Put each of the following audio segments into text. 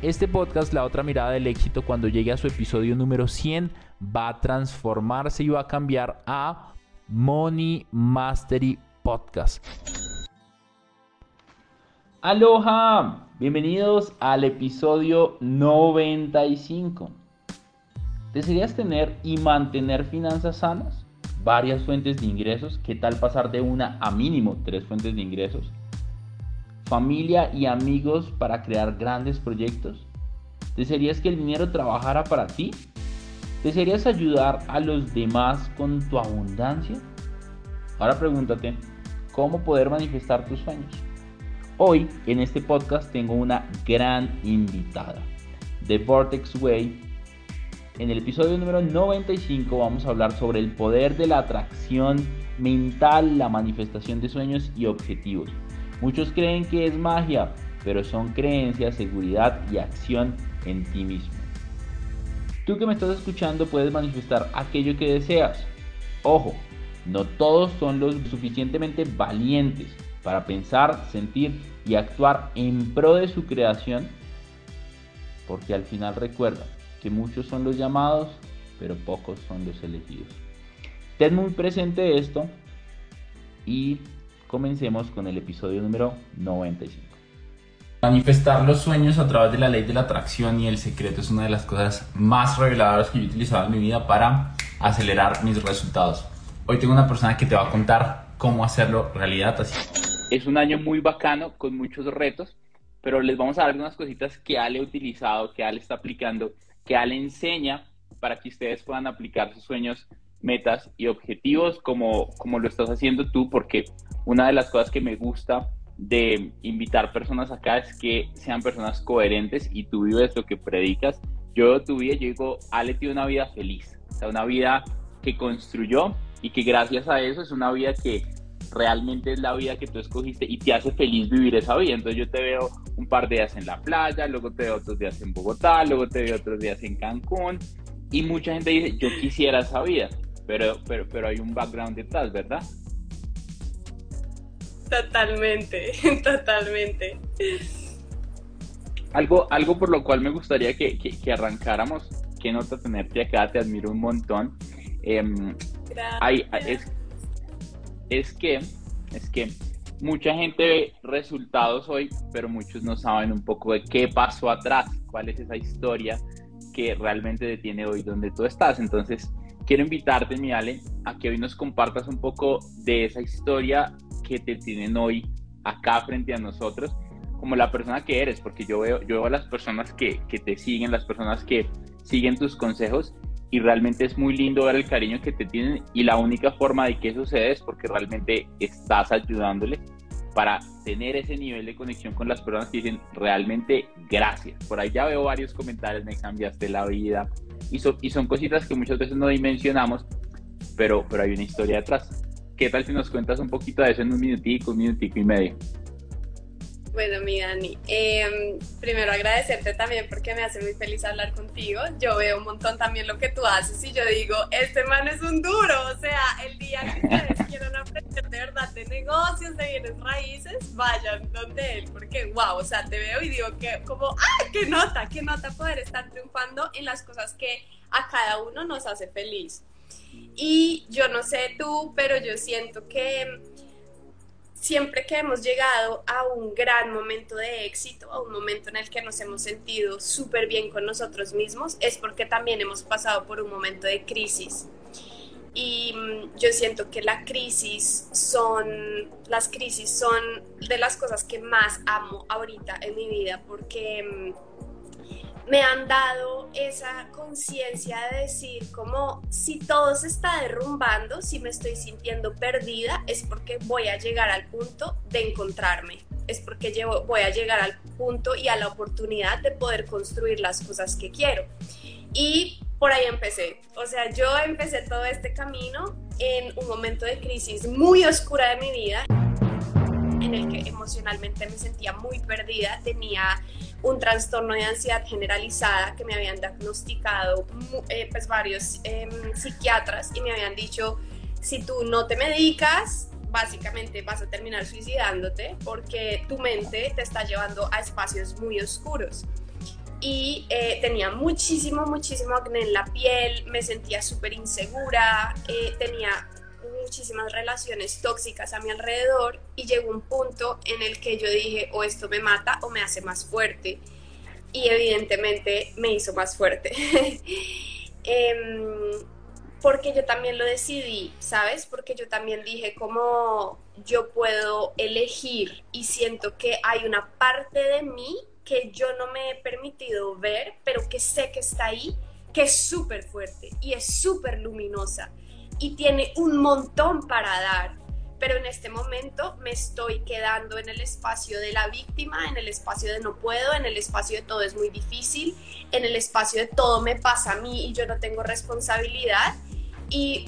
Este podcast, La otra mirada del éxito, cuando llegue a su episodio número 100, va a transformarse y va a cambiar a Money Mastery Podcast. Aloha, bienvenidos al episodio 95. ¿Desearías tener y mantener finanzas sanas? Varias fuentes de ingresos. ¿Qué tal pasar de una a mínimo tres fuentes de ingresos? Familia y amigos para crear grandes proyectos? ¿Desearías que el dinero trabajara para ti? ¿Desearías ayudar a los demás con tu abundancia? Ahora pregúntate, ¿cómo poder manifestar tus sueños? Hoy en este podcast tengo una gran invitada, The Vortex Way. En el episodio número 95 vamos a hablar sobre el poder de la atracción mental, la manifestación de sueños y objetivos. Muchos creen que es magia, pero son creencias, seguridad y acción en ti mismo. Tú que me estás escuchando puedes manifestar aquello que deseas. Ojo, no todos son los suficientemente valientes para pensar, sentir y actuar en pro de su creación, porque al final recuerda que muchos son los llamados, pero pocos son los elegidos. Ten muy presente esto y Comencemos con el episodio número 95. Manifestar los sueños a través de la ley de la atracción y el secreto es una de las cosas más reveladoras que yo he utilizado en mi vida para acelerar mis resultados. Hoy tengo una persona que te va a contar cómo hacerlo realidad. Así. Es un año muy bacano con muchos retos, pero les vamos a dar algunas cositas que Ale ha utilizado, que Ale está aplicando, que Ale enseña para que ustedes puedan aplicar sus sueños, metas y objetivos como, como lo estás haciendo tú, porque una de las cosas que me gusta de invitar personas acá es que sean personas coherentes y tú vives lo que predicas. Yo tu vida, yo digo, Ale tiene una vida feliz, o sea, una vida que construyó y que gracias a eso es una vida que realmente es la vida que tú escogiste y te hace feliz vivir esa vida. Entonces yo te veo un par de días en la playa, luego te veo otros días en Bogotá, luego te veo otros días en Cancún y mucha gente dice, yo quisiera esa vida, pero, pero, pero hay un background detrás, ¿verdad? Totalmente, totalmente. Algo, algo por lo cual me gustaría que, que, arrancáramos, que nota tenerte acá, te admiro un montón. Em, es, es que, es que mucha gente ve resultados hoy, pero muchos no saben un poco de qué pasó atrás, cuál es esa historia que realmente detiene hoy donde tú estás. Entonces, quiero invitarte, mi Ale, a que hoy nos compartas un poco de esa historia que te tienen hoy acá frente a nosotros como la persona que eres, porque yo veo, yo veo a las personas que, que te siguen, las personas que siguen tus consejos y realmente es muy lindo ver el cariño que te tienen y la única forma de que eso sucede es porque realmente estás ayudándole para tener ese nivel de conexión con las personas que dicen realmente gracias. Por ahí ya veo varios comentarios, me cambiaste la vida y, y son cositas que muchas veces no dimensionamos, pero, pero hay una historia detrás. ¿Qué tal si nos cuentas un poquito de eso en un minutico, un minutico y medio? Bueno, mi Dani, em, primero agradecerte también porque me hace muy feliz hablar contigo. Yo veo un montón también lo que tú haces y yo digo, este man es un duro. O sea, el día que ustedes quieran aprender de verdad de negocios, de bienes raíces, vayan donde él, porque wow, o sea, te veo y digo que como, ¡ah, qué nota, qué nota poder estar triunfando en las cosas que a cada uno nos hace feliz. Y yo no sé tú, pero yo siento que siempre que hemos llegado a un gran momento de éxito, a un momento en el que nos hemos sentido súper bien con nosotros mismos, es porque también hemos pasado por un momento de crisis. Y mm, yo siento que la crisis son, las crisis son de las cosas que más amo ahorita en mi vida porque mm, me han dado esa conciencia de decir como si todo se está derrumbando, si me estoy sintiendo perdida, es porque voy a llegar al punto de encontrarme, es porque llevo, voy a llegar al punto y a la oportunidad de poder construir las cosas que quiero. Y por ahí empecé, o sea, yo empecé todo este camino en un momento de crisis muy oscura de mi vida en el que emocionalmente me sentía muy perdida, tenía un trastorno de ansiedad generalizada que me habían diagnosticado eh, pues varios em, psiquiatras y me habían dicho, si tú no te medicas, básicamente vas a terminar suicidándote porque tu mente te está llevando a espacios muy oscuros. Y eh, tenía muchísimo, muchísimo acné en la piel, me sentía súper insegura, eh, tenía muchísimas relaciones tóxicas a mi alrededor y llegó un punto en el que yo dije, o esto me mata o me hace más fuerte. Y evidentemente me hizo más fuerte. Em, porque yo también lo decidí, ¿sabes? Porque yo también dije como yo puedo elegir y siento que hay una parte de mí que yo no me he permitido ver, pero que sé que está ahí, que es súper fuerte y es súper luminosa y tiene un montón para dar, pero en este momento me estoy quedando en el espacio de la víctima, en el espacio de no puedo, en el espacio de todo es muy difícil, en el espacio de todo me pasa a mí y yo no tengo responsabilidad. Y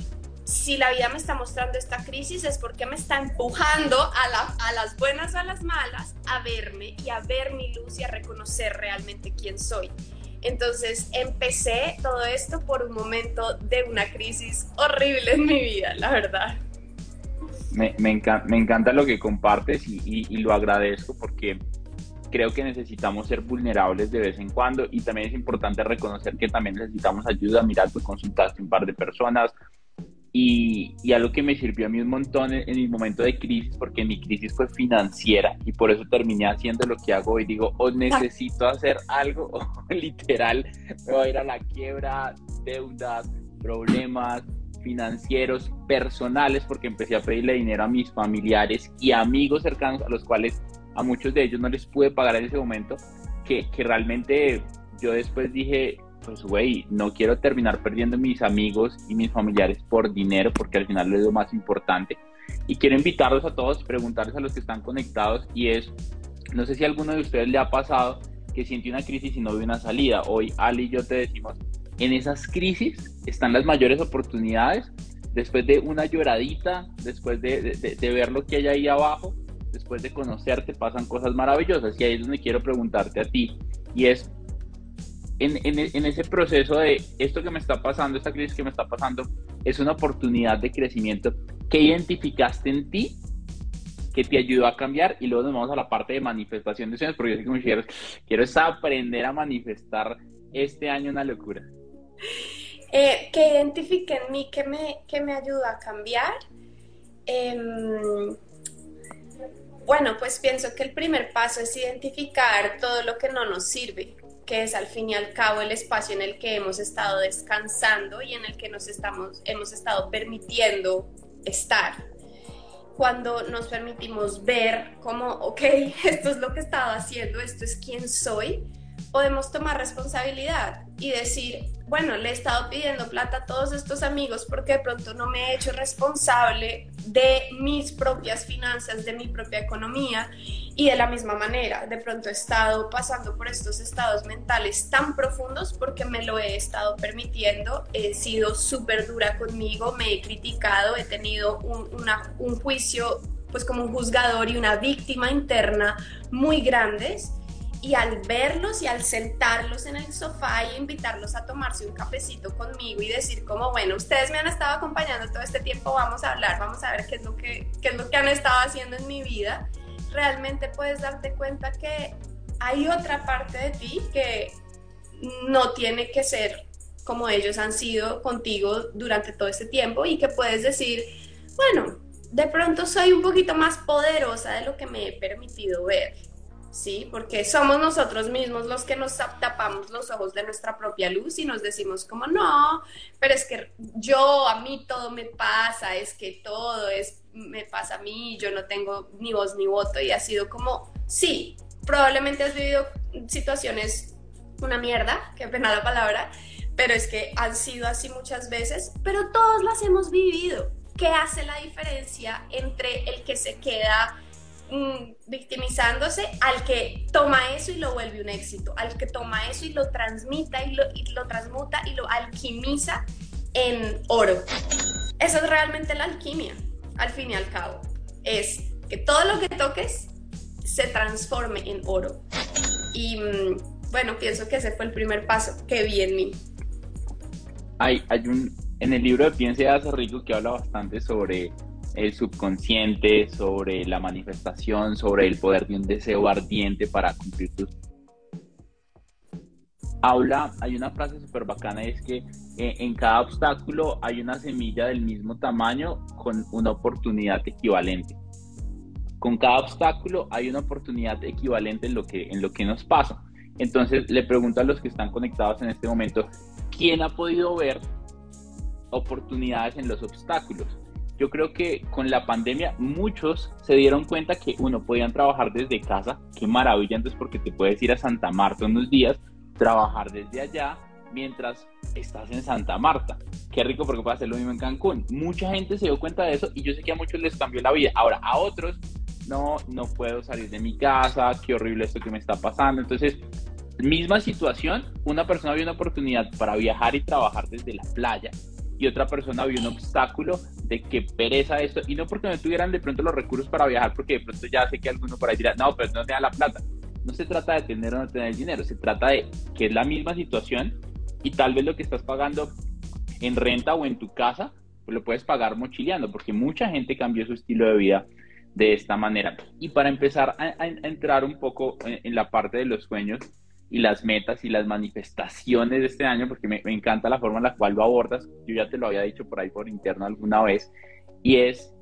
si la vida me está mostrando esta crisis es porque me está empujando a, las buenas o a las malas a verme y a ver mi luz y a reconocer realmente quién soy. Entonces empecé todo esto por un momento de una crisis horrible en mi vida, la verdad. Me, me, encanta, lo que compartes y, lo agradezco porque creo que necesitamos ser vulnerables de vez en cuando y también es importante reconocer que también necesitamos ayuda. Mira, tú consultaste un par de personas, y, y, algo que me sirvió a mí un montón en, mi momento de crisis, porque mi crisis fue financiera y por eso terminé haciendo lo que hago hoy. Digo, o necesito hacer algo, o literal me voy a ir a la quiebra, deudas, problemas financieros, personales, porque empecé a pedirle dinero a mis familiares y amigos cercanos, a los cuales a muchos de ellos no les pude pagar en ese momento, que, que realmente yo después dije, pues güey, no quiero terminar perdiendo mis amigos y mis familiares por dinero, porque al final es lo más importante. Y quiero invitarlos a todos, preguntarles a los que están conectados, y es, no sé si a alguno de ustedes le ha pasado que siente una crisis y no ve una salida. Hoy Ali y yo te decimos, en esas crisis están las mayores oportunidades, después de una lloradita, después de, de, ver lo que hay ahí abajo, después de conocerte, pasan cosas maravillosas. Y ahí es donde quiero preguntarte a ti, y es, en, ese proceso de esto que me está pasando, esta crisis que me está pasando, es una oportunidad de crecimiento que identificaste en ti que te ayudó a cambiar y luego nos vamos a la parte de manifestación de sueños porque yo sé que quiero, quiero es aprender a manifestar este año una locura. Eh, que identifique en mí que me, que me ayuda a cambiar. Em, bueno, pues pienso que el primer paso es identificar todo lo que no nos sirve que es al fin y al cabo el espacio en el que hemos estado descansando y en el que nos estamos, hemos estado permitiendo estar. Cuando nos permitimos ver como, ok, esto es lo que he estado haciendo, esto es quién soy, podemos tomar responsabilidad y decir, bueno, le he estado pidiendo plata a todos estos amigos porque de pronto no me he hecho responsable de mis propias finanzas, de mi propia economía y de la misma manera, de pronto he estado pasando por estos estados mentales tan profundos porque me lo he estado permitiendo, he sido súper dura conmigo, me he criticado, he tenido un, un juicio pues como un juzgador y una víctima interna muy grandes y al verlos y al sentarlos en el sofá y invitarlos a tomarse un cafecito conmigo y decir como, bueno, ustedes me han estado acompañando todo este tiempo, vamos a hablar, vamos a ver qué es lo que, qué es lo que han estado haciendo en mi vida, realmente puedes darte cuenta que hay otra parte de ti que no tiene que ser como ellos han sido contigo durante todo este tiempo y que puedes decir, bueno, de pronto soy un poquito más poderosa de lo que me he permitido ver. ¿Sí? Porque somos nosotros mismos los que nos tapamos los ojos de nuestra propia luz y nos decimos como, no, pero es que yo, a mí todo me pasa, es que todo es, me pasa a mí, yo no tengo ni voz ni voto y ha sido como, sí, probablemente has vivido situaciones, una mierda, qué pena la palabra, pero es que han sido así muchas veces, pero todos las hemos vivido. ¿Qué hace la diferencia entre el que se queda victimizándose al que toma eso y lo vuelve un éxito, al que toma eso y lo transmita y lo, transmuta y lo alquimiza en oro. Eso es realmente la alquimia, al fin y al cabo. Es que todo lo que toques se transforme en oro. Y mm, bueno, pienso que ese fue el primer paso que vi en mí. Hay, hay un, en el libro de Piense y rico que habla bastante sobre el subconsciente, sobre la manifestación, sobre el poder de un deseo ardiente para cumplir tus... Habla, hay una frase súper bacana, es que eh, en cada obstáculo hay una semilla del mismo tamaño con una oportunidad equivalente. Con cada obstáculo hay una oportunidad equivalente en lo que, en lo que nos pasa. Entonces le pregunto a los que están conectados en este momento, ¿quién ha podido ver oportunidades en los obstáculos? Yo creo que con la pandemia muchos se dieron cuenta que uno podían trabajar desde casa, qué maravilla, entonces porque te puedes ir a Santa Marta unos días, trabajar desde allá mientras estás en Santa Marta. Qué rico porque puedes hacer lo mismo en Cancún. Mucha gente se dio cuenta de eso y yo sé que a muchos les cambió la vida. Ahora, a otros, no, no puedo salir de mi casa, qué horrible esto que me está pasando. Entonces, misma situación, una persona vio una oportunidad para viajar y trabajar desde la playa y otra persona vio un obstáculo de que pereza esto, y no porque no tuvieran de pronto los recursos para viajar, porque de pronto ya sé que alguno por ahí dirá, no, pero no te da la plata. No se trata de tener o no tener dinero, se trata de que es la misma situación y tal vez lo que estás pagando en renta o en tu casa, pues lo puedes pagar mochileando, porque mucha gente cambió su estilo de vida de esta manera. Y para empezar a, entrar un poco en la parte de los sueños, y las metas y las manifestaciones de este año, porque me, encanta la forma en la cual lo abordas. Yo ya te lo había dicho por ahí por interno alguna vez. Y es,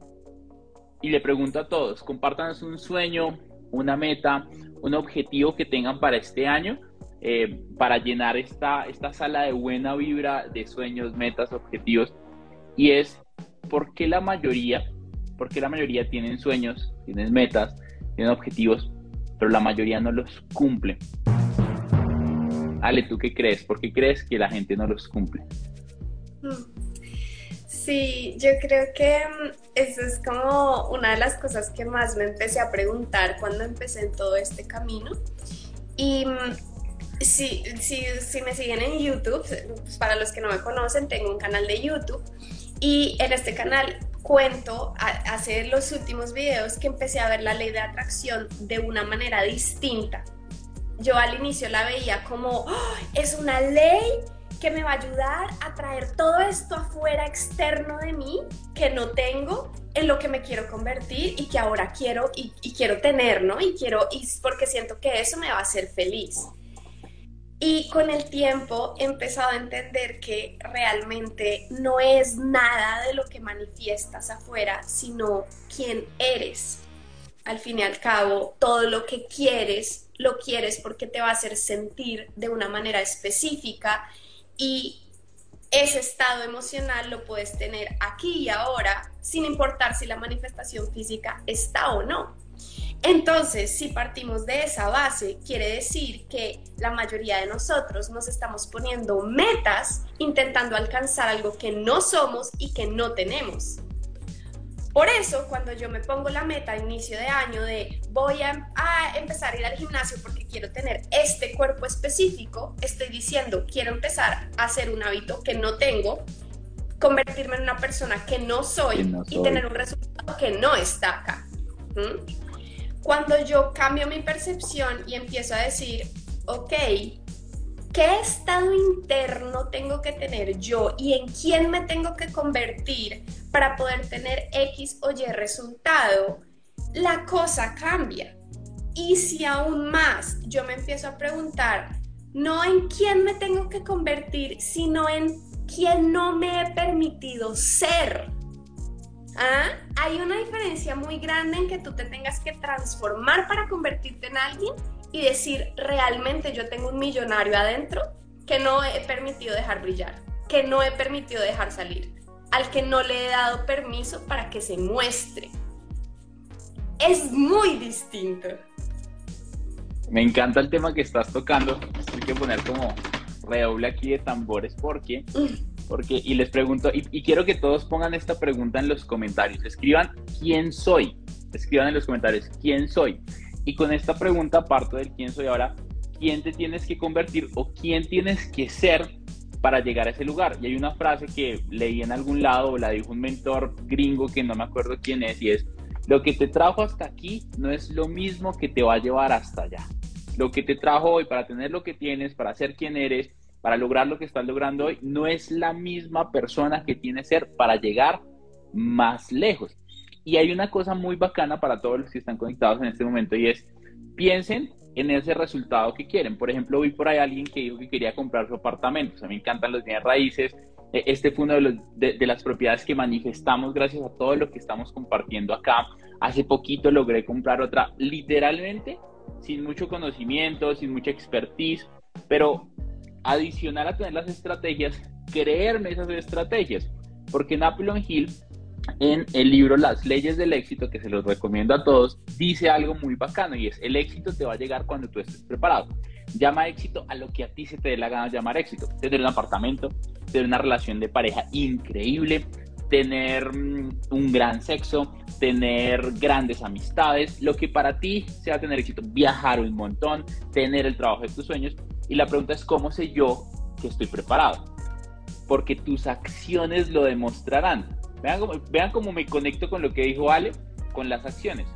y le pregunto a todos, compártanos un sueño, una meta, un objetivo que tengan para este año, eh, para llenar esta, esta sala de buena vibra de sueños, metas, objetivos. Y es, ¿por qué la mayoría, por qué la mayoría tienen sueños, tienen metas, tienen objetivos, pero la mayoría no los cumple? Ale, ¿tú qué crees? ¿Por qué crees que la gente no los cumple? Sí, yo creo que mm, eso es como una de las cosas que más me empecé a preguntar cuando empecé en todo este camino. Y mm, si, si, me siguen en YouTube, pues para los que no me conocen, tengo un canal de YouTube y en este canal cuento hace los últimos videos que empecé a ver la ley de atracción de una manera distinta yo al inicio la veía como, es una ley que me va a ayudar a traer todo esto afuera externo de mí que no tengo en lo que me quiero convertir y que ahora quiero y, quiero tener, ¿no? Y quiero, y porque siento que eso me va a hacer feliz. Y con el tiempo he empezado a entender que realmente no es nada de lo que manifiestas afuera, sino quién eres. Al fin y al cabo, todo lo que quieres lo quieres porque te va a hacer sentir de una manera específica y ese estado emocional lo puedes tener aquí y ahora sin importar si la manifestación física está o no. Entonces, si partimos de esa base, quiere decir que la mayoría de nosotros nos estamos poniendo metas intentando alcanzar algo que no somos y que no tenemos. Por eso, cuando yo me pongo la meta a inicio de año de voy a, empezar a ir al gimnasio porque quiero tener este cuerpo específico, estoy diciendo quiero empezar a hacer un hábito que no tengo, convertirme en una persona que no soy, y tener un resultado que no está acá. Cuando yo cambio mi percepción y empiezo a decir, ok, ¿qué estado interno tengo que tener yo y en quién me tengo que convertir para poder tener X o Y resultado, la cosa cambia. Y si aún más yo me empiezo a preguntar, no en quién me tengo que convertir, sino en quién no me he permitido ser. ¿Ah? Hay una diferencia muy grande en que tú te tengas que transformar para convertirte en alguien y decir, realmente yo tengo un millonario adentro que no he permitido dejar brillar, que no he permitido dejar salir, al que no le he dado permiso para que se muestre. Es muy distinto. Me encanta el tema que estás tocando. Hay que poner como redoble aquí de tambores porque. Porque, y les pregunto, y, quiero que todos pongan esta pregunta en los comentarios. Escriban quién soy. Escriban en los comentarios quién soy. Y con esta pregunta parto del quién soy ahora, quién te tienes que convertir o quién tienes que ser para llegar a ese lugar. Y hay una frase que leí en algún lado, la dijo un mentor gringo que no me acuerdo quién es, y es, lo que te trajo hasta aquí no es lo mismo que te va a llevar hasta allá. Lo que te trajo hoy para tener lo que tienes, para ser quien eres, para lograr lo que estás logrando hoy, no es la misma persona que tiene ser para llegar más lejos. Y hay una cosa muy bacana para todos los que están conectados en este momento y es, piensen en ese resultado que quieren. Por ejemplo, vi por ahí alguien que dijo que quería comprar su apartamento. O sea, me encantan los bienes raíces. E, este fue uno de, de, las propiedades que manifestamos gracias a todo lo que estamos compartiendo acá. Hace poquito logré comprar otra, literalmente, sin mucho conocimiento, sin mucha expertise, pero adicional a tener las estrategias, creerme esas estrategias. Porque Napoleon Hill, en el libro Las leyes del éxito, que se los recomiendo a todos, dice algo muy bacano y es, el éxito te va a llegar cuando tú estés preparado. Llama éxito a lo que a ti se te dé la gana llamar éxito. Tener un apartamento, tener una relación de pareja increíble, tener mm, un gran sexo, tener grandes amistades, lo que para ti sea tener éxito, viajar un montón, tener el trabajo de tus sueños, y la pregunta es, ¿cómo sé yo que estoy preparado? Porque tus acciones lo demostrarán. Vean cómo, vean cómo me conecto con lo que dijo Ale, con las acciones.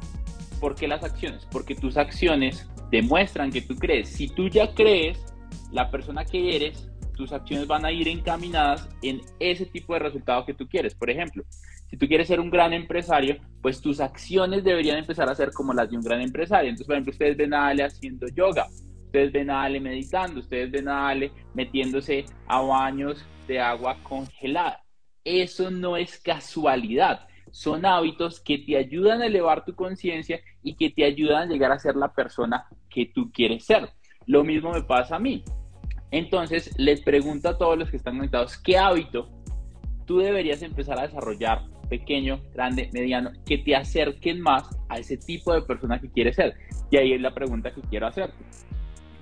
¿Por qué las acciones? Porque tus acciones demuestran que tú crees. Si tú ya crees, la persona que eres, tus acciones van a ir encaminadas en ese tipo de resultado que tú quieres. Por ejemplo, si tú quieres ser un gran empresario, pues tus acciones deberían empezar a ser como las de un gran empresario. Entonces, por ejemplo, ustedes ven a Ale haciendo yoga Ustedes ven a Ale meditando, ustedes ven a Ale metiéndose a baños de agua congelada. Eso no es casualidad, son hábitos que te ayudan a elevar tu conciencia y que te ayudan a llegar a ser la persona que tú quieres ser. Lo mismo me pasa a mí. Entonces, les pregunto a todos los que están conectados, ¿qué hábito tú deberías empezar a desarrollar pequeño, grande, mediano, que te acerquen más a ese tipo de persona que quieres ser? Y ahí es la pregunta que quiero hacerte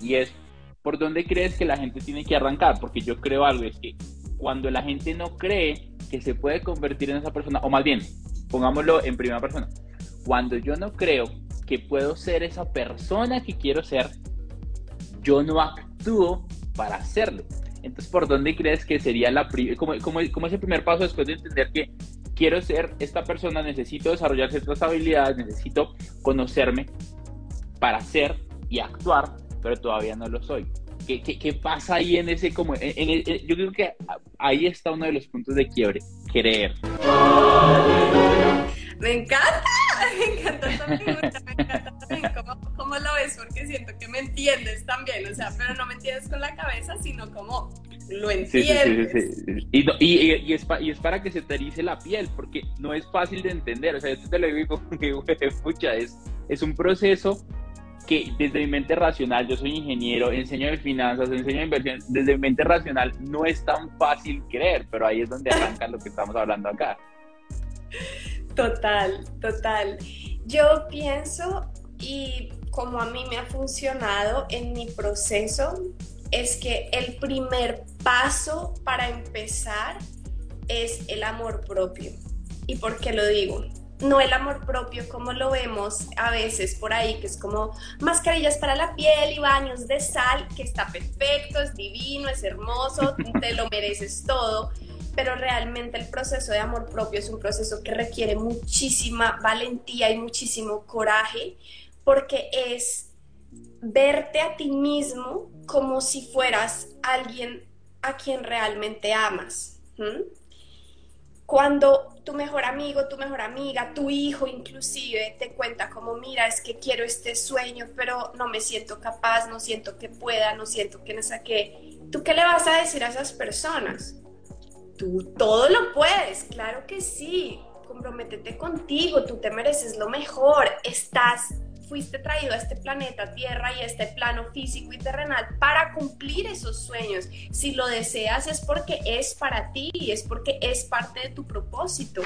y es, ¿por dónde crees que la gente tiene que arrancar? Porque yo creo algo, es que cuando la gente no cree que se puede convertir en esa persona, o más bien, pongámoslo en primera persona, cuando yo no creo que puedo ser esa persona que quiero ser, yo no actúo para hacerlo. Entonces, ¿por dónde crees que sería la como, como, como ese primer paso después de entender que quiero ser esta persona, necesito desarrollar ciertas habilidades, necesito conocerme para ser y actuar pero todavía no lo soy. ¿Qué, qué, pasa ahí en ese como en, yo creo que ahí está uno de los puntos de quiebre, creer. Me encanta, me encanta esta pregunta, me encanta también cómo, cómo, lo ves, porque siento que me entiendes también, o sea, pero no me entiendes con la cabeza, sino como lo entiendes. Sí, sí, y, y, y, es y, es para que se te erice la piel, porque no es fácil de entender, o sea, yo te lo digo, escucha, es, es un proceso que desde mi mente racional, yo soy ingeniero, enseño de finanzas, enseño de inversión, desde mi mente racional no es tan fácil creer, pero ahí es donde arranca lo que estamos hablando acá. Total, total. Yo pienso y como a mí me ha funcionado en mi proceso, es que el primer paso para empezar es el amor propio. ¿Y por qué lo digo? No el amor propio como lo vemos a veces por ahí, que es como mascarillas para la piel y baños de sal, que está perfecto, es divino, es hermoso, te lo mereces todo, pero realmente el proceso de amor propio es un proceso que requiere muchísima valentía y muchísimo coraje, porque es verte a ti mismo como si fueras alguien a quien realmente amas cuando tu mejor amigo, tu mejor amiga, tu hijo inclusive te cuenta como, mira, es que quiero este sueño, pero no me siento capaz, no siento que pueda, no siento que no saque. ¿Tú qué le vas a decir a esas personas? Tú todo lo puedes, claro que sí. comprométete contigo, tú te mereces lo mejor, estás fuiste traído a este planeta Tierra y a este plano físico y terrenal para cumplir esos sueños. Si lo deseas es porque es para ti y es porque es parte de tu propósito.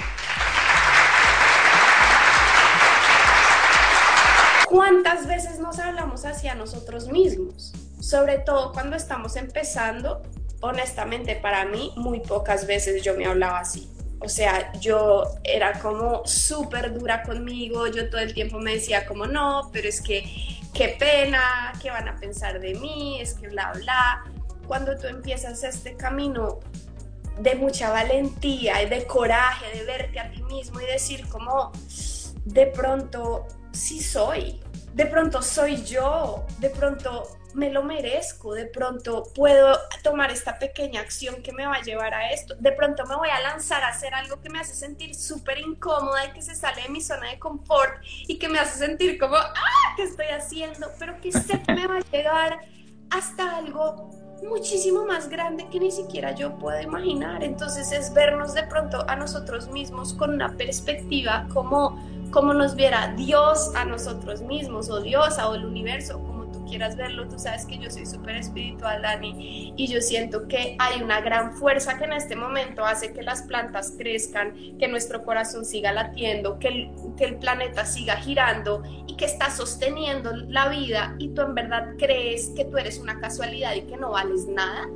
¿Cuántas veces nos hablamos hacia nosotros mismos? Sobre todo cuando estamos empezando, honestamente para mí, muy pocas veces yo me hablaba así. O sea, yo era como súper dura conmigo, yo todo el tiempo me decía como no, pero es que qué pena, qué van a pensar de mí, es que bla, bla. Cuando tú empiezas este camino de mucha valentía y de coraje, de verte a ti mismo y decir como de pronto sí soy, de pronto soy yo, de pronto me lo merezco, de pronto puedo tomar esta pequeña acción que me va a llevar a esto, de pronto me voy a lanzar a hacer algo que me hace sentir súper incómoda y que se sale de mi zona de confort y que me hace sentir como, ah, ¿qué estoy haciendo? Pero que sé que me va a llegar hasta algo muchísimo más grande que ni siquiera yo puedo imaginar. Entonces es vernos de pronto a nosotros mismos con una perspectiva como, como nos viera Dios a nosotros mismos o Dios o el universo, quieras verlo, tú sabes que yo soy súper espiritual, Dani, y yo siento que hay una gran fuerza que en este momento hace que las plantas crezcan, que nuestro corazón siga latiendo, que el, que el planeta siga girando y que está sosteniendo la vida y tú en verdad crees que tú eres una casualidad y que no vales nada.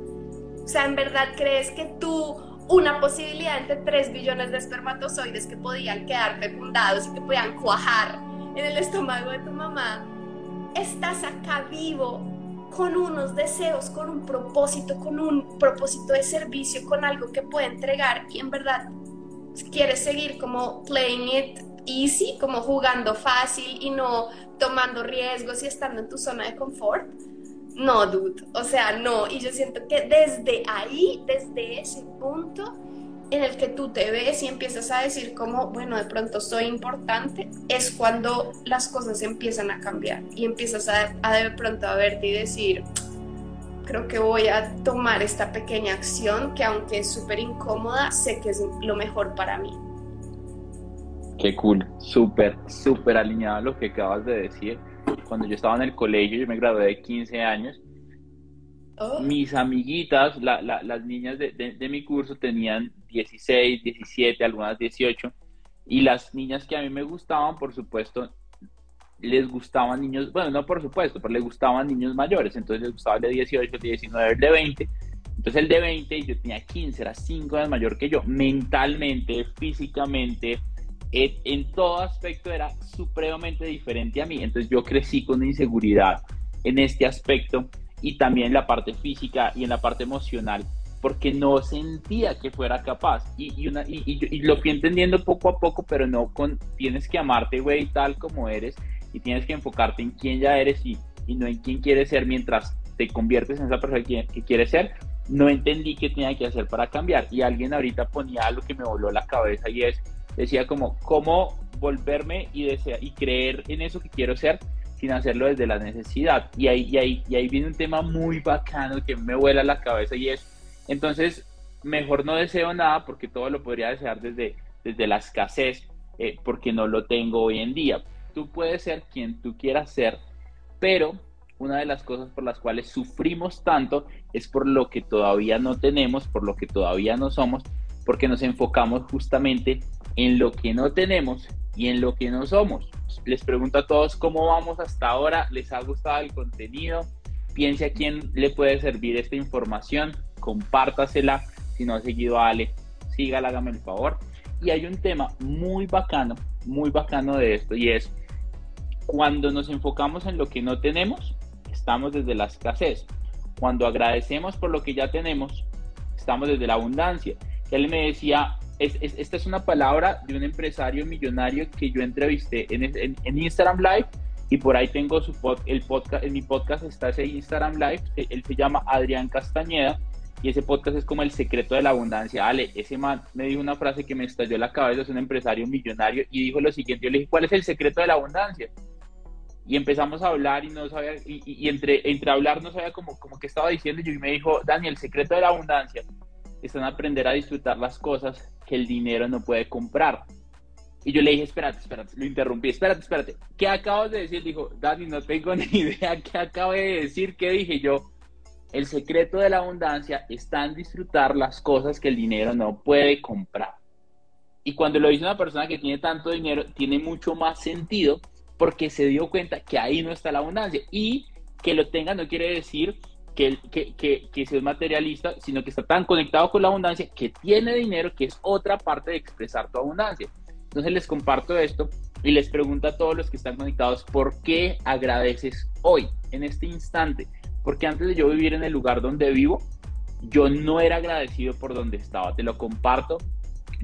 O sea, en verdad crees que tú una posibilidad entre 3 billones de espermatozoides que podían quedar fecundados y que podían cuajar en el estómago de tu mamá estás acá vivo con unos deseos, con un propósito, con un propósito de servicio, con algo que puede entregar y en verdad quieres seguir como playing it easy, como jugando fácil y no tomando riesgos y estando en tu zona de confort. No, dude, o sea, no. Y yo siento que desde ahí, desde ese punto, en el que tú te ves y empiezas a decir como, bueno, de pronto soy importante, es cuando las cosas empiezan a cambiar y empiezas a, de pronto a verte y decir, creo que voy a tomar esta pequeña acción que aunque es súper incómoda, sé que es lo mejor para mí. Qué cool, súper, súper alineado a lo que acabas de decir. Cuando yo estaba en el colegio, yo me gradué de 15 años, oh. mis amiguitas, las niñas de mi curso tenían 16, 17, algunas 18. Y las niñas que a mí me gustaban, por supuesto, les gustaban niños, bueno, no por supuesto, pero les gustaban niños mayores. Entonces les gustaba el de 18, el de 19, el de 20. Entonces el de 20, yo tenía 15, era 5 años mayor que yo, mentalmente, físicamente, en todo aspecto era supremamente diferente a mí. Entonces yo crecí con inseguridad en este aspecto y también en la parte física y en la parte emocional porque no sentía que fuera capaz. Y, una, y, lo fui entendiendo poco a poco, pero no con, tienes que amarte, güey, tal como eres, y tienes que enfocarte en quién ya eres y, no en quién quieres ser mientras te conviertes en esa persona que, que quieres ser. No entendí qué tenía que hacer para cambiar. Y alguien ahorita ponía algo que me voló la cabeza y es, decía como, ¿cómo volverme y, desea, y creer en eso que quiero ser? sin hacerlo desde la necesidad. Y ahí, y, ahí, y ahí viene un tema muy bacano que me vuela la cabeza y es entonces, mejor no deseo nada porque todo lo podría desear desde, desde la escasez, eh, porque no lo tengo hoy en día. Tú puedes ser quien tú quieras ser, pero una de las cosas por las cuales sufrimos tanto es por lo que todavía no tenemos, por lo que todavía no somos, porque nos enfocamos justamente en lo que no tenemos y en lo que no somos. Les pregunto a todos cómo vamos hasta ahora, les ha gustado el contenido, piense a quién le puede servir esta información compártasela. Si no ha seguido a Ale, sígala, hágame el favor. Y hay un tema muy bacano, muy bacano de esto, y es cuando nos enfocamos en lo que no tenemos, estamos desde la escasez. Cuando agradecemos por lo que ya tenemos, estamos desde la abundancia. Él me decía, esta es una palabra de un empresario millonario que yo entrevisté en, Instagram Live y por ahí tengo su el podcast, en mi podcast está ese Instagram Live, él se llama Adrián Castañeda y ese podcast es como el secreto de la abundancia. Ale, ese man me dijo una frase que me estalló la cabeza, es un empresario millonario, y dijo lo siguiente, yo le dije, ¿cuál es el secreto de la abundancia? Y empezamos a hablar y no sabía, y, entre, entre hablar no sabía como, como que estaba diciendo, y me dijo, Daniel, el secreto de la abundancia es en aprender a disfrutar las cosas que el dinero no puede comprar. Y yo le dije, espérate, espérate, lo interrumpí, espérate, espérate. ¿Qué acabas de decir? Dijo, Dani, no tengo ni idea qué acabo de decir. ¿Qué dije yo? El secreto de la abundancia está en disfrutar las cosas que el dinero no puede comprar. Y cuando lo dice una persona que tiene tanto dinero, tiene mucho más sentido porque se dio cuenta que ahí no está la abundancia. Y que lo tenga no quiere decir que, que, que, que sea materialista, sino que está tan conectado con la abundancia que tiene dinero, que es otra parte de expresar tu abundancia. Entonces les comparto esto y les pregunto a todos los que están conectados, ¿por qué agradeces hoy, en este instante? Porque antes de yo vivir en el lugar donde vivo, yo no era agradecido por donde estaba, te lo comparto.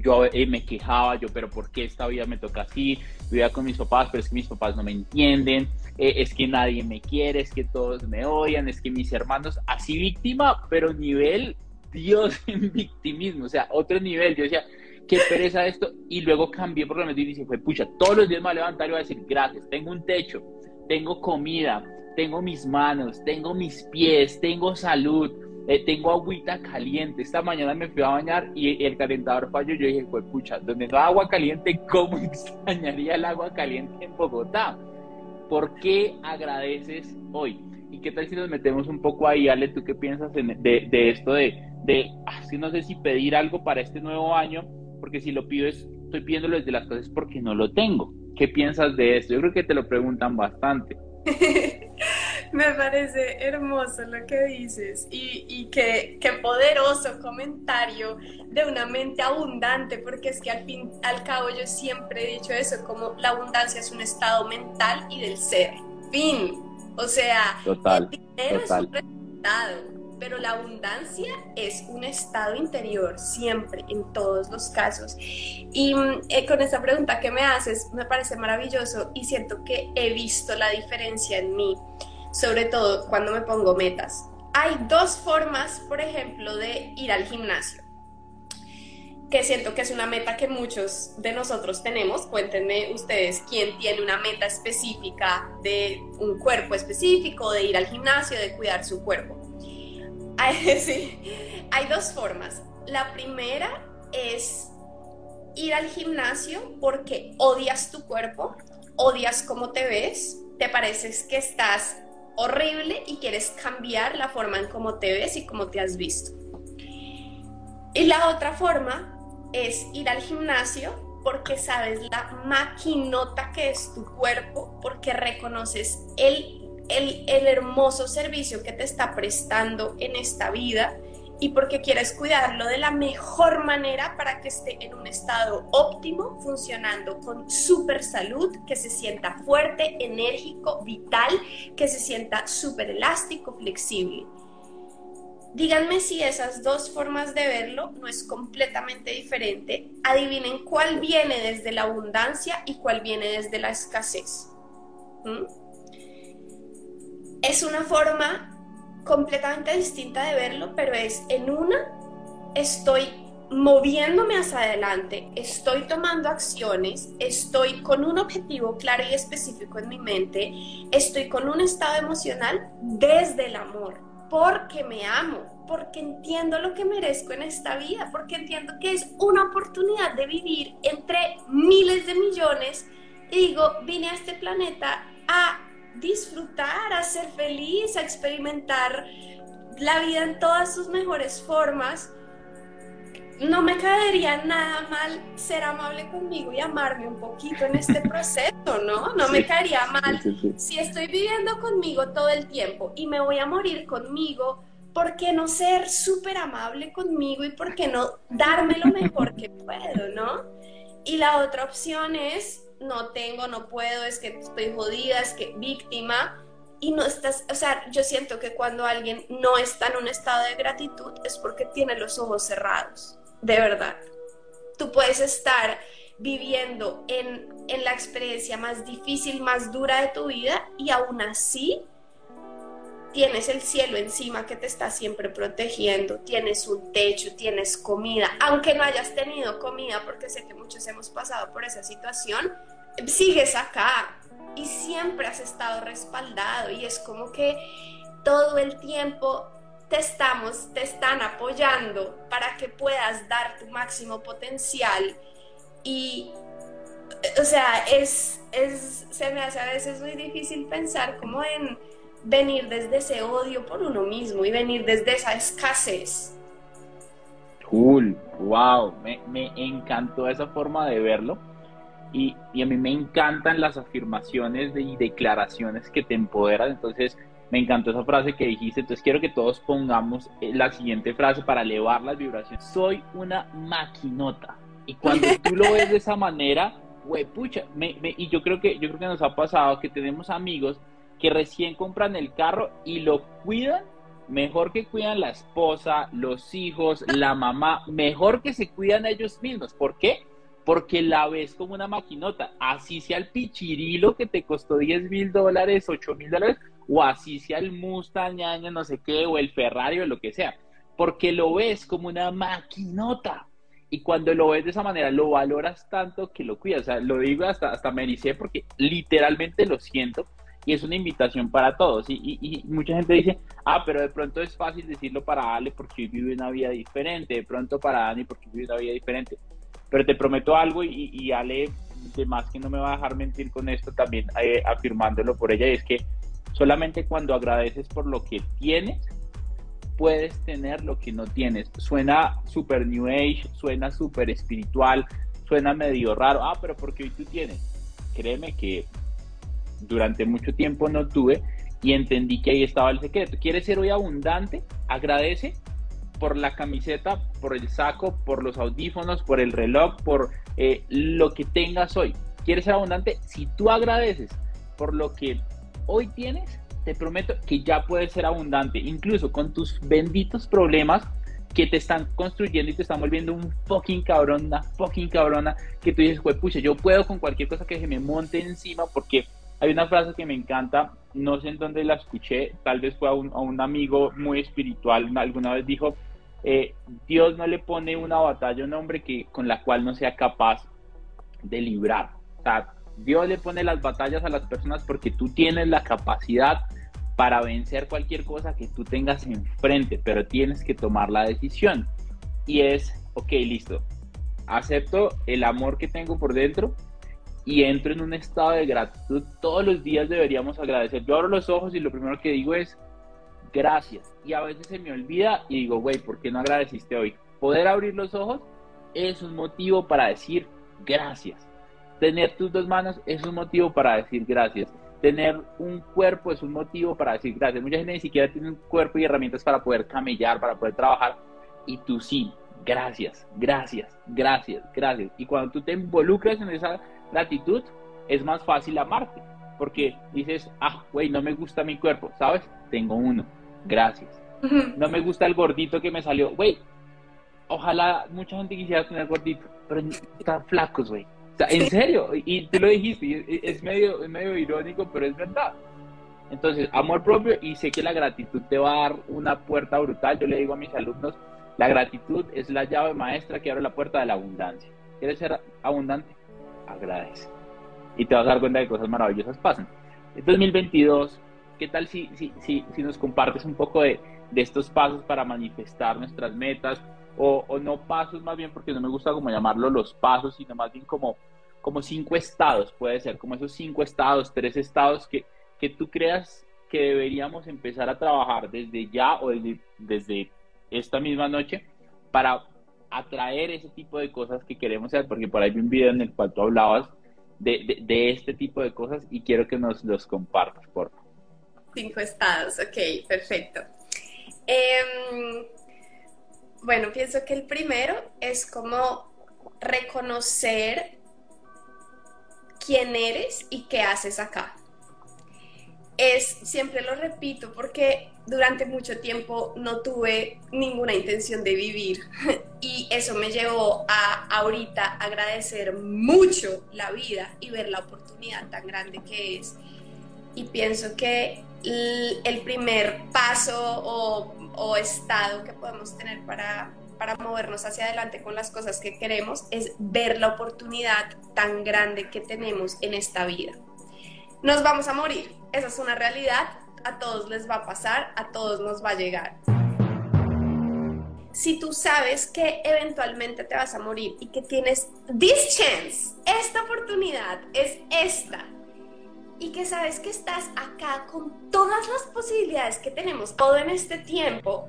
Yo eh, me quejaba, yo, pero ¿por qué esta vida me toca así? Vivía con mis papás, pero es que mis papás no me entienden, eh, es que nadie me quiere, es que todos me odian, es que mis hermanos, así víctima, pero nivel Dios en victimismo, o sea, otro nivel. Yo decía, qué pereza esto. Y luego cambié por lo menos y dije, pucha, todos los días me voy a levantar y voy a decir, gracias, tengo un techo, tengo comida, tengo mis manos, tengo mis pies, tengo salud, eh, tengo agüita caliente. Esta mañana me fui a bañar y el calentador falló. Yo dije, fue pucha, donde no hay agua caliente, ¿cómo extrañaría el agua caliente en Bogotá? ¿Por qué agradeces hoy? ¿Y qué tal si nos metemos un poco ahí, Ale? ¿Tú qué piensas de, de, esto de, de, así ah, no sé si pedir algo para este nuevo año porque si lo pido es, estoy pidiéndolo desde las cosas porque no lo tengo. ¿Qué piensas de esto? Yo creo que te lo preguntan bastante. Me parece hermoso lo que dices y, y qué, qué, poderoso comentario de una mente abundante, porque es que al fin, al cabo yo siempre he dicho eso, como la abundancia es un estado mental y del ser. Fin. O sea, total, el dinero es un resultado pero la abundancia es un estado interior siempre, en todos los casos. Y mm, eh, con esta pregunta que me haces, me parece maravilloso y siento que he visto la diferencia en mí, sobre todo cuando me pongo metas. Hay dos formas, por ejemplo, de ir al gimnasio que siento que es una meta que muchos de nosotros tenemos. Cuéntenme ustedes quién tiene una meta específica de un cuerpo específico, de ir al gimnasio, de cuidar su cuerpo. Hay, sí, hay dos formas. La primera es ir al gimnasio porque odias tu cuerpo, odias cómo te ves, te pareces que estás horrible y quieres cambiar la forma en cómo te ves y cómo te has visto. Y la otra forma es ir al gimnasio porque sabes la maquinota que es tu cuerpo, porque reconoces el el, hermoso servicio que te está prestando en esta vida y porque quieres cuidarlo de la mejor manera para que esté en un estado óptimo, funcionando con súper salud, que se sienta fuerte, enérgico, vital, que se sienta súper elástico, flexible. Díganme si esas dos formas de verlo no es completamente diferente. Adivinen cuál viene desde la abundancia y cuál viene desde la escasez. ¿Mm? Es una forma completamente distinta de verlo, pero es en una estoy moviéndome hacia adelante, estoy tomando acciones, estoy con un objetivo claro y específico en mi mente, estoy con un estado emocional desde el amor, porque me amo, porque entiendo lo que merezco en esta vida, porque entiendo que es una oportunidad de vivir entre miles de millones y digo, vine a este planeta a disfrutar, a ser feliz, a experimentar la vida en todas sus mejores formas, no me caería nada mal ser amable conmigo y amarme un poquito en este proceso, ¿no? No me caería mal si estoy viviendo conmigo todo el tiempo y me voy a morir conmigo. ¿Por qué no ser súper amable conmigo y por qué no darme lo mejor que puedo, ¿no? Y la otra opción es no tengo, no puedo, es que estoy jodida, es que víctima. Y no estás, o sea, yo siento que cuando alguien no está en un estado de gratitud es porque tiene los ojos cerrados, de verdad. Tú puedes estar viviendo en, en la experiencia más difícil, más dura de tu vida y aún así tienes el cielo encima que te está siempre protegiendo, tienes un techo, tienes comida, aunque no hayas tenido comida, porque sé que muchos hemos pasado por esa situación, sigues acá y siempre has estado respaldado y es como que todo el tiempo te estamos, te están apoyando para que puedas dar tu máximo potencial y o sea, es, es, se me hace a veces muy difícil pensar como en venir desde ese odio por uno mismo y venir desde esa escasez. Cool, wow, me, me encantó esa forma de verlo y, y, a mí me encantan las afirmaciones y declaraciones que te empoderan, entonces me encantó esa frase que dijiste, entonces quiero que todos pongamos eh, la siguiente frase para elevar las vibraciones. Soy una maquinota. Y cuando tú lo ves de esa manera, güey, pucha, me, me, y yo creo que yo creo que nos ha pasado que tenemos amigos que recién compran el carro y lo cuidan mejor que cuidan la esposa, los hijos, la mamá, mejor que se cuidan ellos mismos. ¿Por qué? Porque la ves como una maquinota. Así sea el pichirilo que te costó 10 mil dólares, 8 mil dólares, o así sea el Mustang, no sé qué, o el Ferrari, o lo que sea. Porque lo ves como una maquinota. Y cuando lo ves de esa manera, lo valoras tanto que lo cuidas. O sea, lo digo hasta, hasta me dice porque literalmente lo siento y es una invitación para todos. Y, mucha gente dice, ah, pero de pronto es fácil decirlo para Ale porque vive una vida diferente, de pronto para Dani porque vive una vida diferente. Pero te prometo algo y, Ale, de más que no me va a dejar mentir con esto, también eh, afirmándolo por ella, y es que solamente cuando agradeces por lo que tienes, puedes tener lo que no tienes. Suena super New Age, suena súper espiritual, suena medio raro, ah, pero porque hoy tú tienes. Créeme que durante mucho tiempo no tuve y entendí que ahí estaba el secreto. ¿Quieres ser hoy abundante? Agradece por la camiseta, por el saco, por los audífonos, por el reloj, por eh, lo que tengas hoy. ¿Quieres ser abundante? Si tú agradeces por lo que hoy tienes, te prometo que ya puedes ser abundante, incluso con tus benditos problemas que te están construyendo y te están volviendo un fucking cabrón, una fucking cabrona, que tú dices, pucha, yo puedo con cualquier cosa que se me monte encima porque hay una frase que me encanta, no sé en dónde la escuché, tal vez fue a un, amigo muy espiritual, alguna vez dijo, eh, Dios no le pone una batalla a un hombre que, con la cual no sea capaz de librar. O sea, Dios le pone las batallas a las personas porque tú tienes la capacidad para vencer cualquier cosa que tú tengas enfrente, pero tienes que tomar la decisión. Y es, ok, listo, acepto el amor que tengo por dentro, y entro en un estado de gratitud. Todos los días deberíamos agradecer. Yo abro los ojos y lo primero que digo es gracias. Y a veces se me olvida y digo, güey, ¿por qué no agradeciste hoy? Poder abrir los ojos es un motivo para decir gracias. Tener tus dos manos es un motivo para decir gracias. Tener un cuerpo es un motivo para decir gracias. Mucha gente ni siquiera tiene un cuerpo y herramientas para poder camellar, para poder trabajar. Y tú sí, gracias, gracias, gracias, gracias. Y cuando tú te involucras en esa gratitud, es más fácil amarte. Porque dices, ah, güey, no me gusta mi cuerpo, ¿sabes? Tengo uno, gracias. No me gusta el gordito que me salió, güey. Ojalá mucha gente quisiera tener gordito, pero están flacos, güey. O sea, en serio, y tú lo dijiste, es medio, es medio irónico, pero es verdad. Entonces, amor propio y sé que la gratitud te va a dar una puerta brutal. Yo le digo a mis alumnos, la gratitud es la llave maestra que abre la puerta de la abundancia. ¿Quieres ser abundante? Agradece. Y te vas a dar cuenta de que cosas maravillosas pasan. En 2022, ¿qué tal si, si, si, si nos compartes un poco de, de, estos pasos para manifestar nuestras metas? O, o, no pasos más bien, porque no me gusta como llamarlo los pasos, sino más bien como, como cinco estados, puede ser, como esos cinco estados, tres estados que, que tú creas que deberíamos empezar a trabajar desde ya o desde, desde esta misma noche para atraer ese tipo de cosas que queremos hacer, porque por ahí vi un video en el cual tú hablabas de, de, este tipo de cosas y quiero que nos los compartas, por favor. Cinco estados, ok, perfecto. Em, bueno, pienso que el primero es como reconocer quién eres y qué haces acá es, siempre lo repito, porque durante mucho tiempo no tuve ninguna intención de vivir y eso me llevó a ahorita agradecer mucho la vida y ver la oportunidad tan grande que es. Y pienso que el primer paso o, o estado que podemos tener para, para movernos hacia adelante con las cosas que queremos es ver la oportunidad tan grande que tenemos en esta vida. Nos vamos a morir, esa es una realidad, a todos les va a pasar, a todos nos va a llegar. si tú sabes que eventualmente te vas a morir y que tienes this chance, esta oportunidad es esta, y que sabes que estás acá con todas las posibilidades que tenemos todo en este tiempo,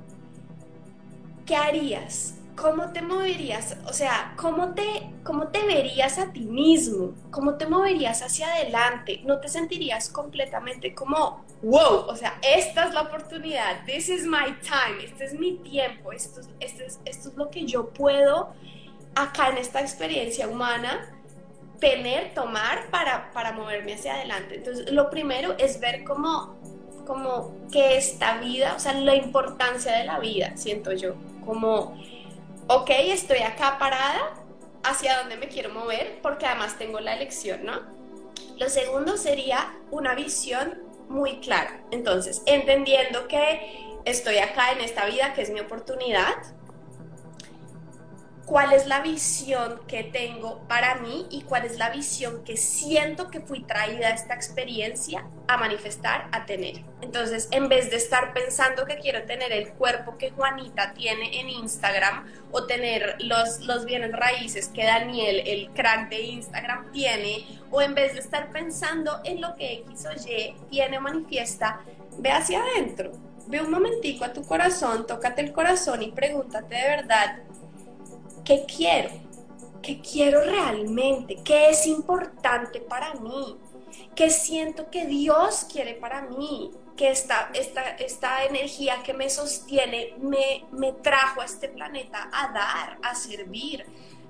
¿qué harías? ¿Cómo te moverías? O sea, ¿cómo te, ¿cómo te verías a ti mismo? ¿Cómo te moverías hacia adelante? ¿No te sentirías completamente como, wow, o sea, esta es la oportunidad, this is my time, este es mi tiempo, esto, esto, es, esto es lo que yo puedo acá en esta experiencia humana tener, tomar para, para moverme hacia adelante. Entonces, lo primero es ver cómo, como que esta vida, o sea, la importancia de la vida, siento yo, como, ok, estoy acá parada, hacia dónde me quiero mover, porque además tengo la elección, ¿no? Lo segundo sería una visión muy clara. Entonces, entendiendo que estoy acá en esta vida, que es mi oportunidad, cuál es la visión que tengo para mí y cuál es la visión que siento que fui traída a esta experiencia a manifestar, a tener. Entonces, en vez de estar pensando que quiero tener el cuerpo que Juanita tiene en Instagram o tener los, los bienes raíces que Daniel, el crack de Instagram, tiene, o en vez de estar pensando en lo que X o Y tiene o manifiesta, ve hacia adentro. Ve un momentico a tu corazón, tócate el corazón y pregúntate de verdad ¿Qué quiero? ¿Qué quiero realmente? ¿Qué es importante para mí? ¿Qué siento que Dios quiere para mí? Que esta, esta, esta energía que me sostiene me, me trajo a este planeta a dar, a servir,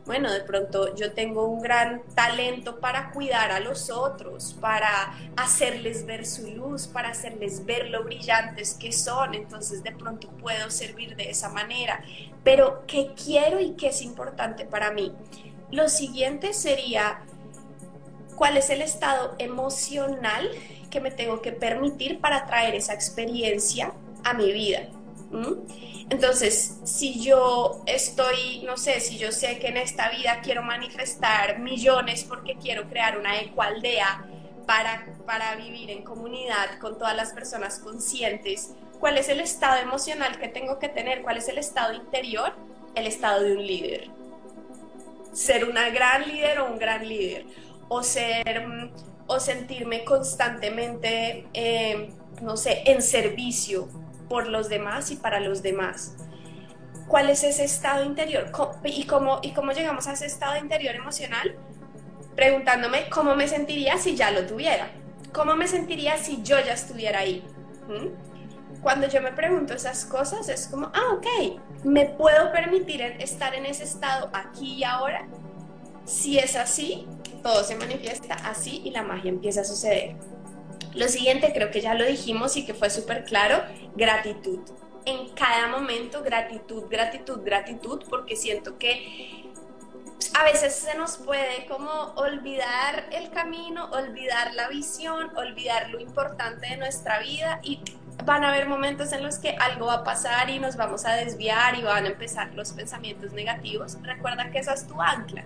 bueno, de pronto yo tengo un gran talento para cuidar a los otros, para hacerles ver su luz, para hacerles ver lo brillantes que son, entonces de pronto puedo servir de esa manera. Pero, ¿qué quiero y qué es importante para mí? Lo siguiente sería, ¿cuál es el estado emocional que me tengo que permitir para traer esa experiencia a mi vida? Entonces, si yo estoy, no sé, si yo sé que en esta vida quiero manifestar millones porque quiero crear una ecualdea para, para vivir en comunidad con todas las personas conscientes, ¿cuál es el estado emocional que tengo que tener? ¿Cuál es el estado interior? El estado de un líder. Ser una gran líder o un gran líder. O ser, o sentirme constantemente, eh, no sé, en servicio por los demás y para los demás. ¿Cuál es ese estado interior? ¿Y cómo, ¿Y cómo llegamos a ese estado interior emocional? Preguntándome cómo me sentiría si ya lo tuviera. ¿Cómo me sentiría si yo ya estuviera ahí? ¿Mm? Cuando yo me pregunto esas cosas es como, ah, ok, ¿me puedo permitir estar en ese estado aquí y ahora? Si es así, todo se manifiesta así y la magia empieza a suceder. Lo siguiente, creo que ya lo dijimos y que fue súper claro, gratitud. En cada momento, gratitud, gratitud, gratitud, porque siento que a veces se nos puede como olvidar el camino, olvidar la visión, olvidar lo importante de nuestra vida y van a haber momentos en los que algo va a pasar y nos vamos a desviar y van a empezar los pensamientos negativos. Recuerda que esa es tu ancla.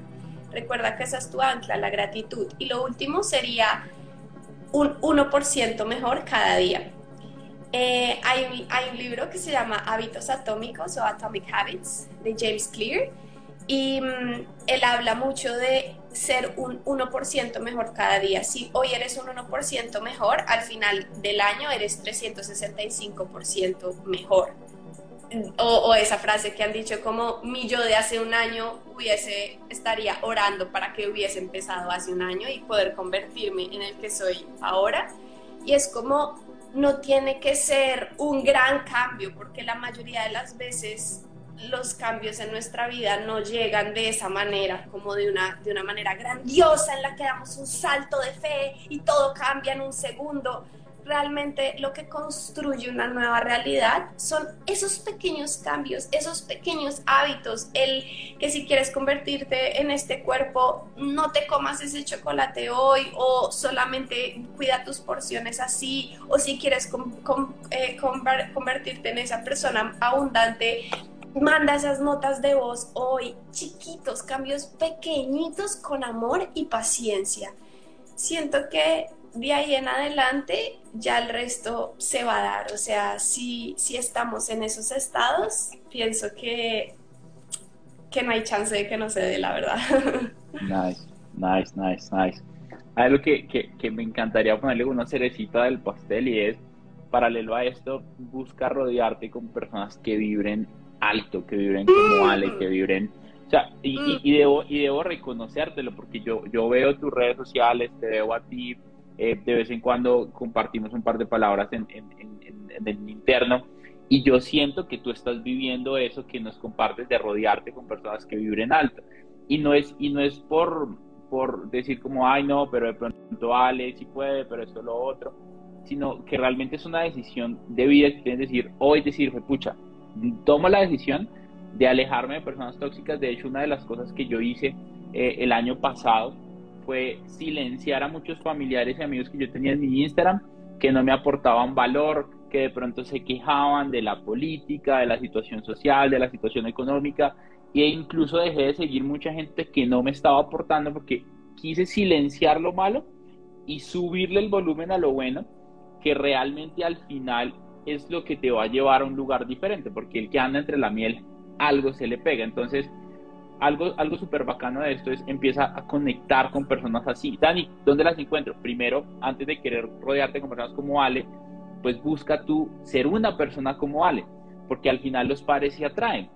Recuerda que esa es tu ancla, la gratitud. Y lo último sería un 1% mejor cada día. Eh, hay, hay, un libro que se llama Hábitos Atómicos o Atomic Habits de James Clear y mm, él habla mucho de ser un 1% mejor cada día. Si hoy eres un 1% mejor, al final del año eres 365% mejor o, esa frase que han dicho como mi yo de hace un año hubiese, estaría orando para que hubiese empezado hace un año y poder convertirme en el que soy ahora. Y es como no tiene que ser un gran cambio, porque la mayoría de las veces los cambios en nuestra vida no llegan de esa manera, como de una, de una manera grandiosa en la que damos un salto de fe y todo cambia en un segundo realmente lo que construye una nueva realidad son esos pequeños cambios, esos pequeños hábitos, el que si quieres convertirte en este cuerpo, no te comas ese chocolate hoy o solamente cuida tus porciones así, o si quieres eh, convertirte en esa persona abundante, manda esas notas de voz hoy, chiquitos, cambios pequeñitos con amor y paciencia. Siento que de ahí en adelante ya el resto se va a dar. O sea, si, si estamos en esos estados, pienso que, que no hay chance de que no se dé, la verdad. Nice, nice, nice, nice. Algo que, que, que me encantaría ponerle una cerecita del pastel y es, paralelo a esto, busca rodearte con personas que vibren alto, que vibren como Ale, que vibren y, y, debo, y debo reconocértelo porque yo, yo veo tus redes sociales, te veo a ti, eh, de vez en cuando compartimos un par de palabras en, el interno y yo siento que tú estás viviendo eso que nos compartes de rodearte con personas que vibren alto. Y no es, y no es por, por decir como, ay no, pero de pronto Ale sí puede, pero esto lo otro, sino que realmente es una decisión de vida que tienes decir, hoy decir, pucha, tomo la decisión de alejarme de personas tóxicas. De hecho, una de las cosas que yo hice eh, el año pasado fue silenciar a muchos familiares y amigos que yo tenía en mi Instagram que no me aportaban valor, que de pronto se quejaban de la política, de la situación social, de la situación económica, e incluso dejé de seguir mucha gente que no me estaba aportando porque quise silenciar lo malo y subirle el volumen a lo bueno, que realmente al final es lo que te va a llevar a un lugar diferente, porque el que anda entre la miel algo se le pega. Entonces, algo, algo súper bacano de esto es empieza a conectar con personas así. Dani, ¿dónde las encuentro? Primero, antes de querer rodearte con personas como Ale, pues busca tú ser una persona como Ale, porque al final los pares se atraen.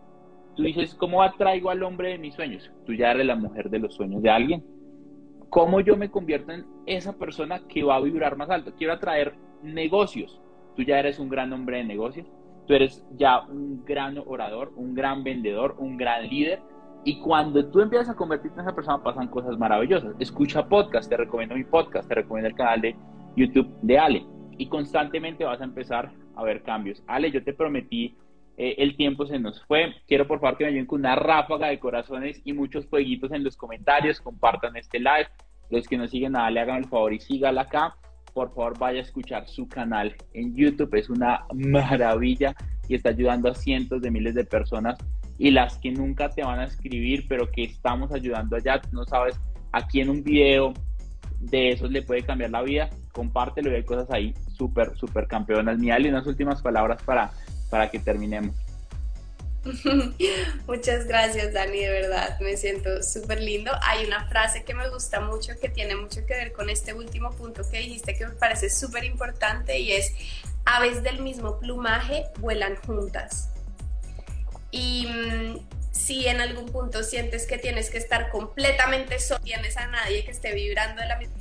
Tú dices, ¿cómo atraigo al hombre de mis sueños? Tú ya eres la mujer de los sueños de alguien. ¿Cómo yo me convierto en esa persona que va a vibrar más alto? Quiero atraer negocios. Tú ya eres un gran hombre de negocios tú eres ya un gran orador, un gran vendedor, un gran líder. Y cuando tú empiezas a convertirte en esa persona, pasan cosas maravillosas. Escucha podcast, te recomiendo mi podcast, te recomiendo el canal de YouTube de Ale. Y constantemente vas a empezar a ver cambios. Ale, yo te prometí, eh, el tiempo se nos fue. Quiero por favor que me ayuden con una ráfaga de corazones y muchos fueguitos en los comentarios. Compartan este live. Los que no siguen a Ale, hagan el favor y sígala acá por favor vaya a escuchar su canal en YouTube. Es una maravilla y está ayudando a cientos de miles de personas y las que nunca te van a escribir, pero que estamos ayudando allá, no sabes, aquí en un video de esos le puede cambiar la vida, compártelo y hay cosas ahí súper, súper campeonas. y unas últimas palabras para, para que terminemos. Muchas gracias, Dani, de verdad, me siento súper lindo. Hay una frase que me gusta mucho, que tiene mucho que ver con este último punto que dijiste, que me parece súper importante, y es, aves del mismo plumaje vuelan juntas. Y mm, si en algún punto sientes que tienes que estar completamente solo, tienes a nadie que esté vibrando de la misma,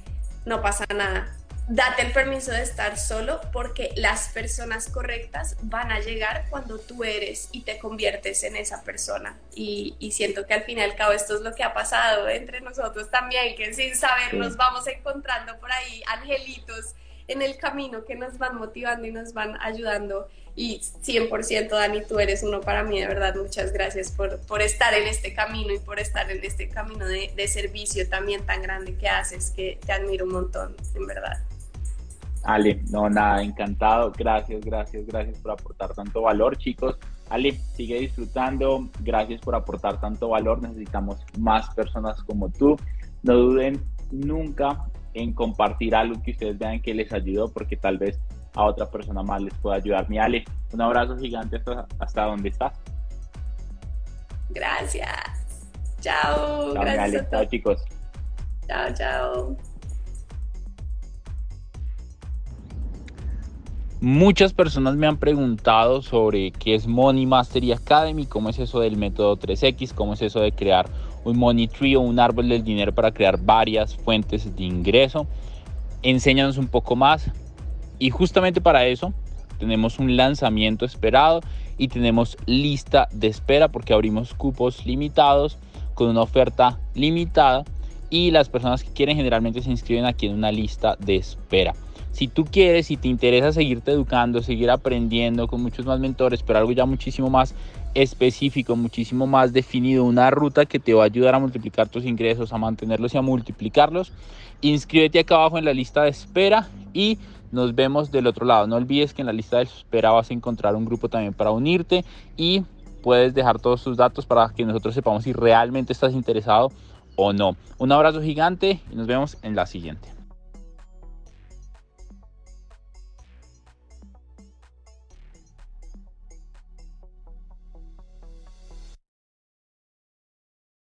no pasa nada date el permiso de estar solo porque las personas correctas van a llegar cuando tú eres y te conviertes en esa persona. Y, siento que al fin y al cabo esto es lo que ha pasado entre nosotros también, que sin saber nos vamos encontrando por ahí angelitos en el camino que nos van motivando y nos van ayudando. Y 100% Dani, tú eres uno para mí, de verdad, muchas gracias por, por estar en este camino y por estar en este camino de, de servicio también tan grande que haces, que te admiro un montón, en verdad. Ale, no, nada, encantado. Gracias, gracias, gracias por aportar tanto valor, chicos. Ale, sigue disfrutando. Gracias por aportar tanto valor. Necesitamos más personas como tú. No duden nunca en compartir algo que ustedes vean que les ayudó, porque tal vez a otra persona más les pueda ayudar. Mi Ale, un abrazo gigante hasta, hasta donde estás. Gracias. Chao. Chao, gracias Chao, chicos. Chao, chao. Muchas personas me han preguntado sobre qué es Money Mastery Academy, cómo es eso del método 3X, cómo es eso de crear un money tree o un árbol del dinero para crear varias fuentes de ingreso. Enséñanos un poco más. Y justamente para eso tenemos un lanzamiento esperado y tenemos lista de espera porque abrimos cupos limitados con una oferta limitada y las personas que quieren generalmente se inscriben aquí en una lista de espera. Si tú quieres, si te interesa seguirte educando, seguir aprendiendo con muchos más mentores, pero algo ya muchísimo más específico, muchísimo más definido, una ruta que te va a ayudar a multiplicar tus ingresos, a mantenerlos y a multiplicarlos, inscríbete acá abajo en la lista de espera y nos vemos del otro lado. No olvides que en la lista de espera vas a encontrar un grupo también para unirte y puedes dejar todos tus datos para que nosotros sepamos si realmente estás interesado o no. Un abrazo gigante y nos vemos en la siguiente.